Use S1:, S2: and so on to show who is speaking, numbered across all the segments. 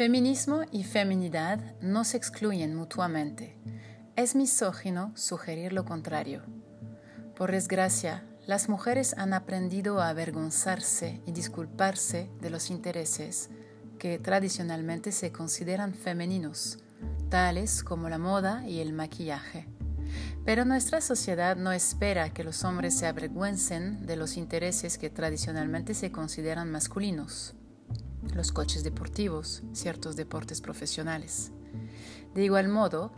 S1: Feminismo y feminidad no se excluyen mutuamente. Es misógino sugerir lo contrario. Por desgracia, las mujeres han aprendido a avergonzarse y disculparse de los intereses que tradicionalmente se consideran femeninos, tales como la moda y el maquillaje. Pero nuestra sociedad no espera que los hombres se avergüencen de los intereses que tradicionalmente se consideran masculinos los coches deportivos, ciertos deportes profesionales. De igual modo,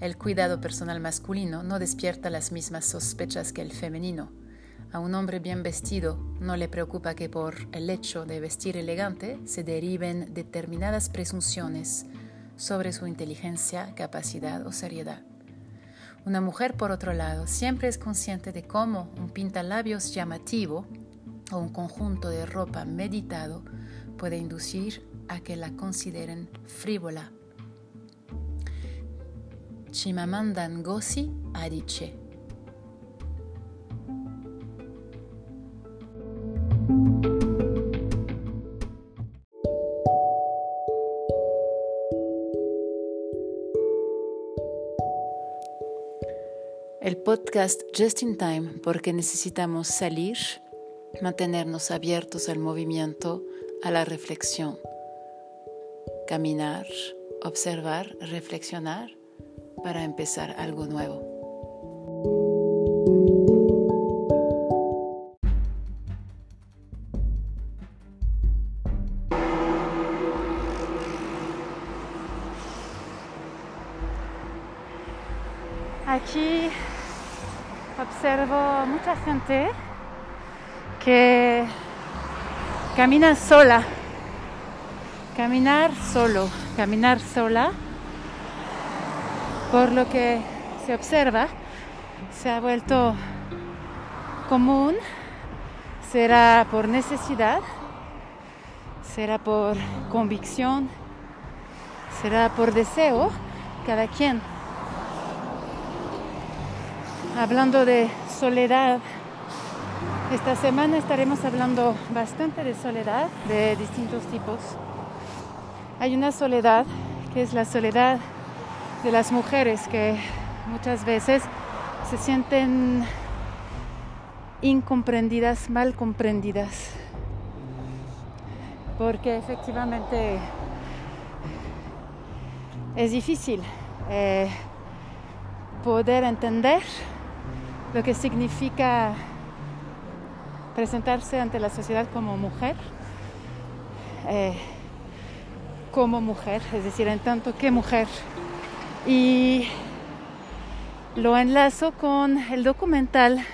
S1: el cuidado personal masculino no despierta las mismas sospechas que el femenino. A un hombre bien vestido no le preocupa que por el hecho de vestir elegante se deriven determinadas presunciones sobre su inteligencia, capacidad o seriedad. Una mujer, por otro lado, siempre es consciente de cómo un pintalabios llamativo o un conjunto de ropa meditado puede inducir a que la consideren frívola. Chimamanda Ngozi Adichie. El podcast Just in Time porque necesitamos salir, mantenernos abiertos al movimiento, a la reflexión. Caminar, observar, reflexionar para empezar algo nuevo. Aquí observo mucha gente que Camina sola. Caminar solo, caminar sola. Por lo que se observa, se ha vuelto común. Será por necesidad, será por convicción, será por deseo, cada quien. Hablando de soledad, esta semana estaremos hablando bastante de soledad de distintos tipos. Hay una soledad que es la soledad de las mujeres que muchas veces se sienten incomprendidas, mal comprendidas, porque efectivamente es difícil eh, poder entender lo que significa presentarse ante la sociedad como mujer, eh, como mujer, es decir, en tanto que mujer. Y lo enlazo con el documental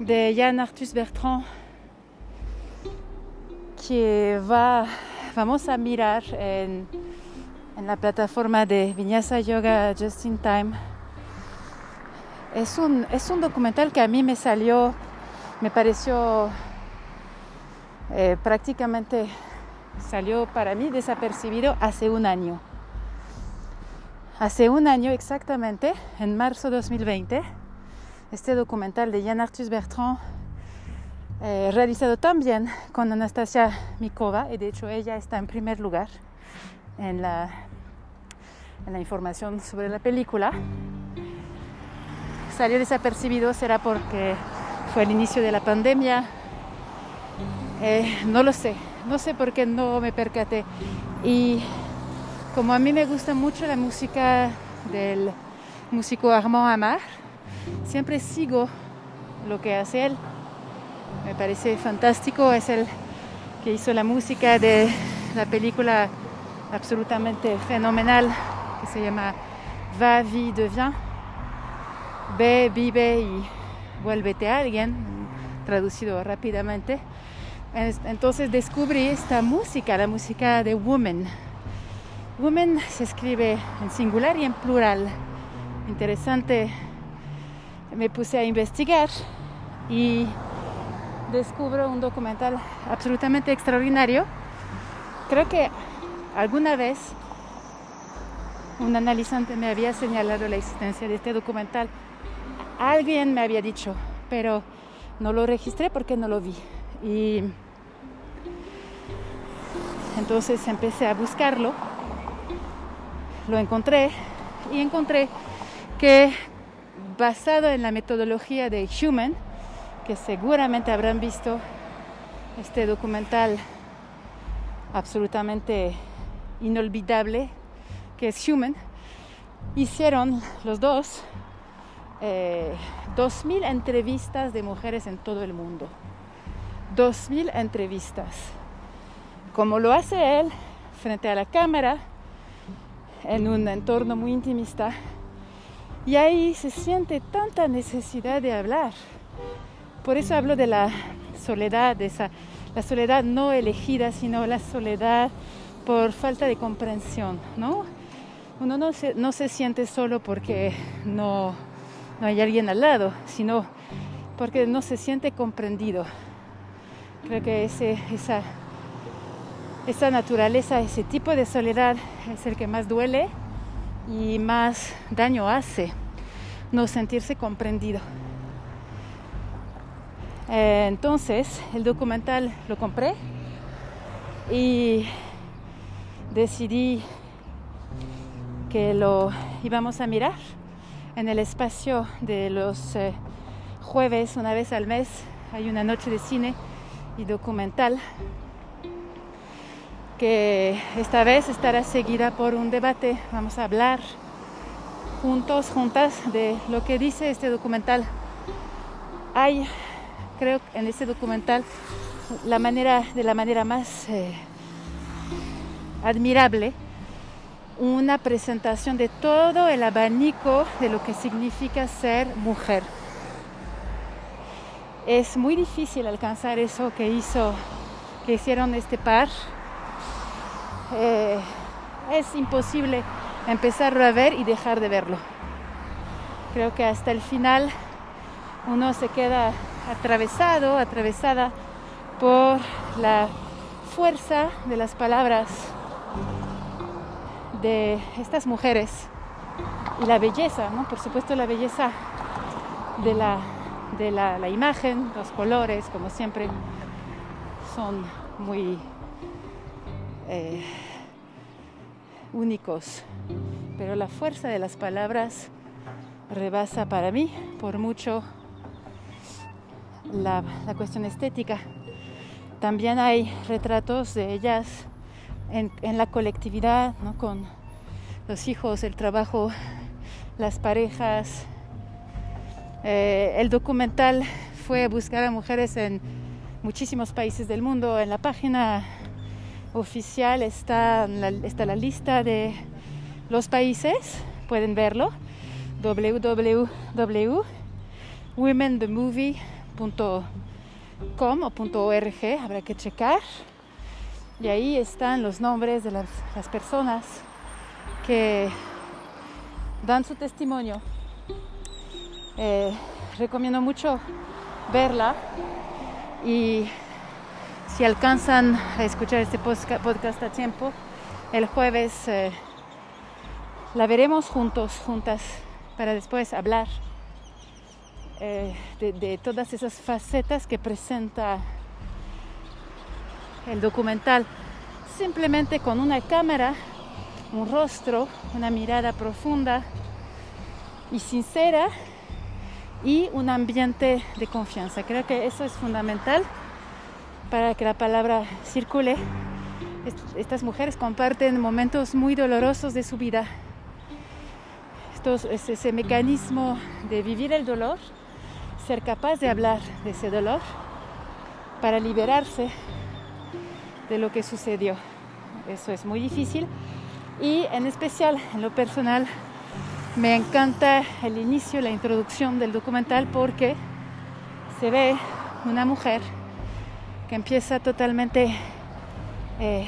S1: de Jan Arthus Bertrand que va, vamos a mirar en, en la plataforma de Vinyasa Yoga Just in Time. Es un, es un documental que a mí me salió me pareció eh, prácticamente salió para mí desapercibido hace un año. Hace un año exactamente, en marzo de 2020, este documental de Jan Arthus Bertrand, eh, realizado también con Anastasia Mikova, y de hecho ella está en primer lugar la, en la información sobre la película, salió desapercibido será porque fue el inicio de la pandemia. Eh, no lo sé, no sé por qué no me percaté. Y como a mí me gusta mucho la música del músico Armand Amar, siempre sigo lo que hace él. Me parece fantástico, es el que hizo la música de la película absolutamente fenomenal que se llama Va, vie, devient. Ve, vive y vuélvete a alguien, traducido rápidamente. Entonces descubrí esta música, la música de Woman. Woman se escribe en singular y en plural. Interesante. Me puse a investigar y descubro un documental absolutamente extraordinario. Creo que alguna vez un analizante me había señalado la existencia de este documental Alguien me había dicho, pero no lo registré porque no lo vi. Y Entonces empecé a buscarlo, lo encontré y encontré que basado en la metodología de Human, que seguramente habrán visto este documental absolutamente inolvidable que es Human, hicieron los dos eh, 2.000 entrevistas de mujeres en todo el mundo. 2.000 entrevistas. Como lo hace él frente a la cámara, en un entorno muy intimista, y ahí se siente tanta necesidad de hablar. Por eso hablo de la soledad, de esa, la soledad no elegida, sino la soledad por falta de comprensión, ¿no? Uno no se, no se siente solo porque no, no hay alguien al lado, sino porque no se siente comprendido. Creo que esa, esa naturaleza, ese tipo de soledad es el que más duele y más daño hace no sentirse comprendido. Eh, entonces el documental lo compré y decidí que lo íbamos a mirar en el espacio de los eh, jueves, una vez al mes, hay una noche de cine y documental que esta vez estará seguida por un debate. Vamos a hablar juntos, juntas, de lo que dice este documental. Hay, creo, en este documental la manera, de la manera más eh, admirable, una presentación de todo el abanico de lo que significa ser mujer. Es muy difícil alcanzar eso que hizo, que hicieron este par eh, es imposible empezarlo a ver y dejar de verlo. Creo que hasta el final uno se queda atravesado, atravesada por la fuerza de las palabras de estas mujeres y la belleza, ¿no? Por supuesto la belleza de la, de la, la imagen, los colores, como siempre, son muy eh, únicos, pero la fuerza de las palabras rebasa para mí por mucho la, cuestión estética. También hay retratos de ellas en, la colectividad, con los hijos, el trabajo, las parejas. Eh, el documental fue buscar a mujeres en muchísimos países del mundo. En la página oficial está la, está la lista de los países, pueden verlo, www.womenthemovie.com o .org, habrá que checar. Y ahí están los nombres de las, personas que dan su testimonio. Eh, recomiendo mucho verla y si alcanzan a escuchar este podcast a tiempo, el jueves eh, la veremos juntos, juntas, para después hablar eh, de, todas esas facetas que presenta el documental. Simplemente con una cámara, un rostro, una mirada profunda y sincera y un ambiente de confianza. Creo que eso es fundamental para que la palabra circule. Estas mujeres comparten momentos muy dolorosos de su vida. es ese mecanismo de vivir el dolor, ser capaz de hablar de ese dolor para liberarse de lo que sucedió. Eso es muy difícil y en especial en lo personal me encanta el inicio, la introducción del documental porque se ve una mujer que empieza totalmente eh,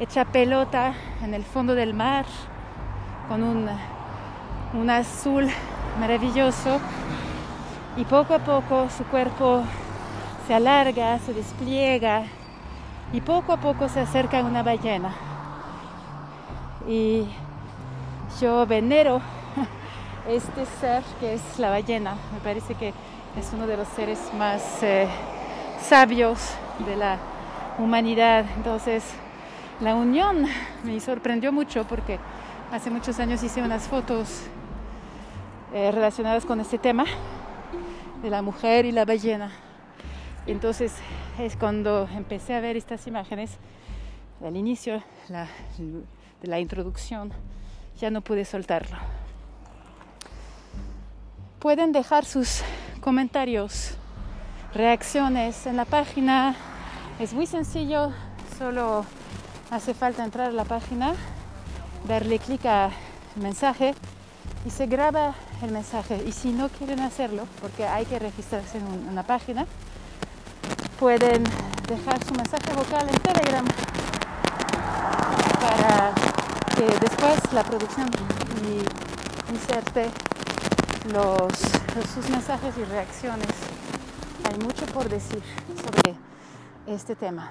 S1: hecha pelota en el fondo del mar, con un, un azul maravilloso, y poco a poco su cuerpo se alarga, se despliega, y poco a poco se acerca una ballena. Y yo venero este ser que es la ballena. Me parece que es uno de los seres más eh, sabios de la humanidad. Entonces, la unión me sorprendió mucho porque hace muchos años hice unas fotos eh, relacionadas con este tema de la mujer y la ballena. Entonces es cuando empecé a ver estas imágenes, al inicio de la introducción, ya no pude soltarlo. Pueden dejar sus comentarios, reacciones en la página. Es muy sencillo, solo hace falta entrar a la página, darle clic a mensaje y se graba el mensaje. Y si no quieren hacerlo, porque hay que registrarse en una página, pueden dejar su mensaje vocal en Telegram para que después la producción inserte los, sus mensajes y reacciones. Hay mucho por decir sobre este tema.